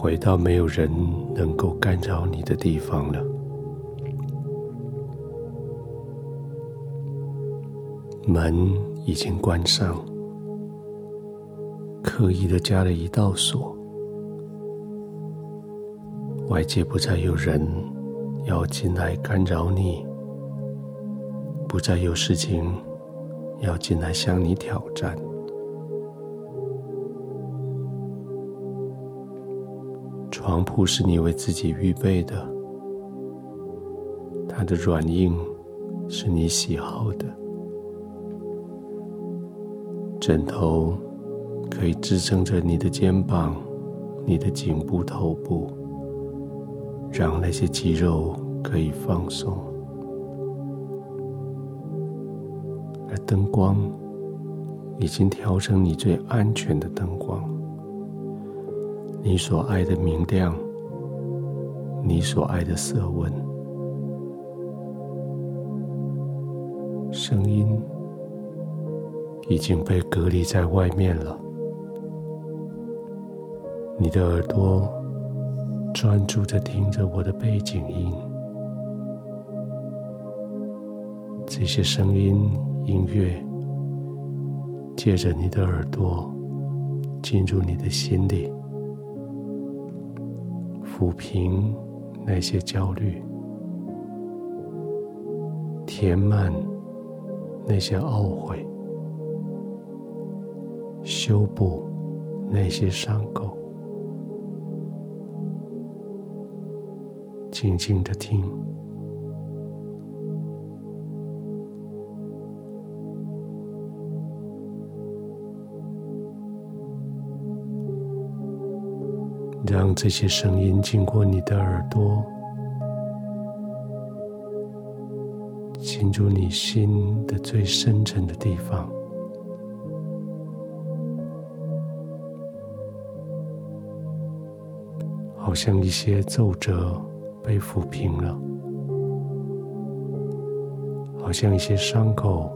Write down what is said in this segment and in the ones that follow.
回到没有人能够干扰你的地方了。门已经关上，刻意的加了一道锁，外界不再有人要进来干扰你，不再有事情要进来向你挑战。床铺是你为自己预备的，它的软硬是你喜好的。枕头可以支撑着你的肩膀、你的颈部、头部，让那些肌肉可以放松。而灯光已经调成你最安全的灯光，你所爱的明亮，你所爱的色温，声音。已经被隔离在外面了。你的耳朵专注的听着我的背景音，这些声音、音乐借着你的耳朵进入你的心里，抚平那些焦虑，填满那些懊悔。修补那些伤口，静静的听，让这些声音经过你的耳朵，进入你心的最深层的地方。好像一些皱褶被抚平了，好像一些伤口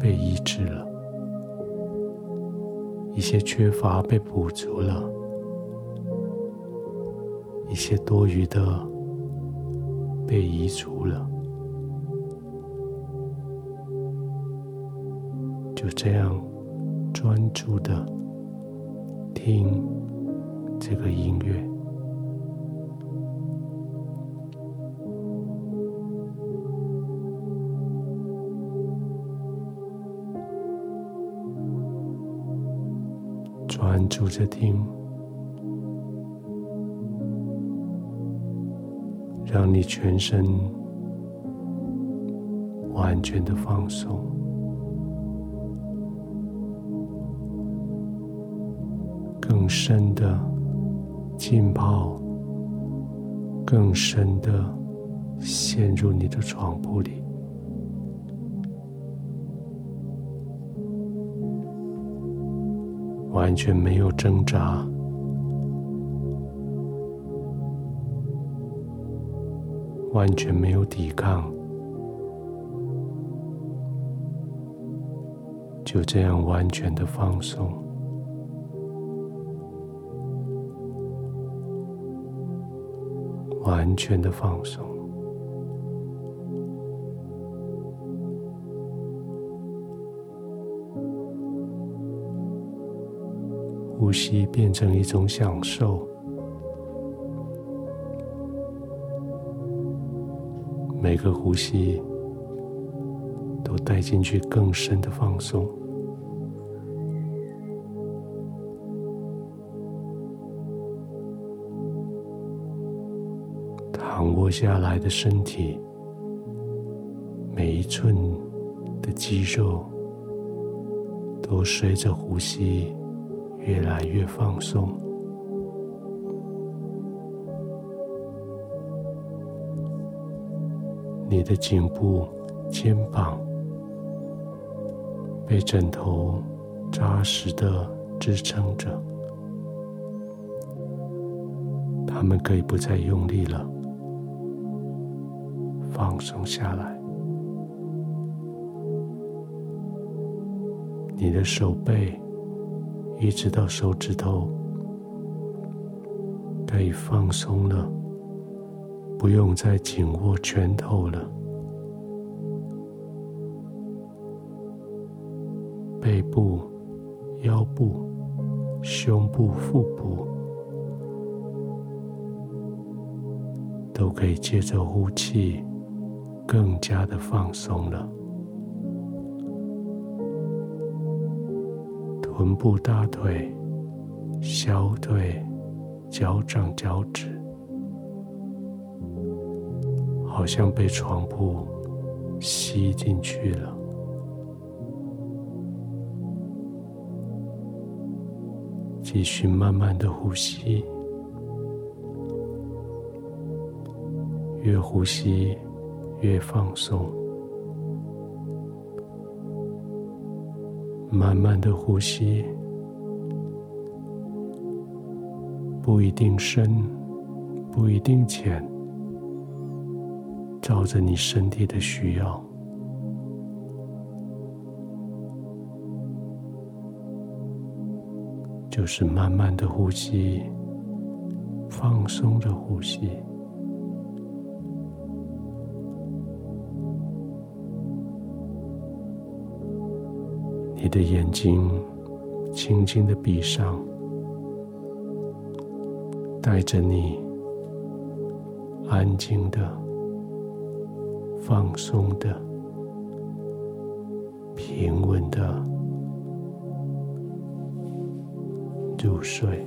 被医治了，一些缺乏被补足了，一些多余的被移除了，就这样专注的听。这个音乐，专注着听，让你全身完全的放松。更深的。浸泡，更深的陷入你的床铺里，完全没有挣扎，完全没有抵抗，就这样完全的放松。完全的放松，呼吸变成一种享受，每个呼吸都带进去更深的放松。躺卧下来的身体，每一寸的肌肉都随着呼吸越来越放松。你的颈部、肩膀被枕头扎实的支撑着，他们可以不再用力了。放松下来，你的手背一直到手指头，可以放松了，不用再紧握拳头了。背部、腰部、胸部、腹部，都可以借着呼气，更加的放松了。臀部、大腿、小腿、脚掌、脚趾，好像被床铺吸进去了。继续慢慢的呼吸，越呼吸越放松。慢慢的呼吸，不一定深，不一定浅，照着你身体的需要。就是慢慢的呼吸，放松的呼吸。你的眼睛轻轻的闭上，带着你安静的、放松的、平稳的。入睡。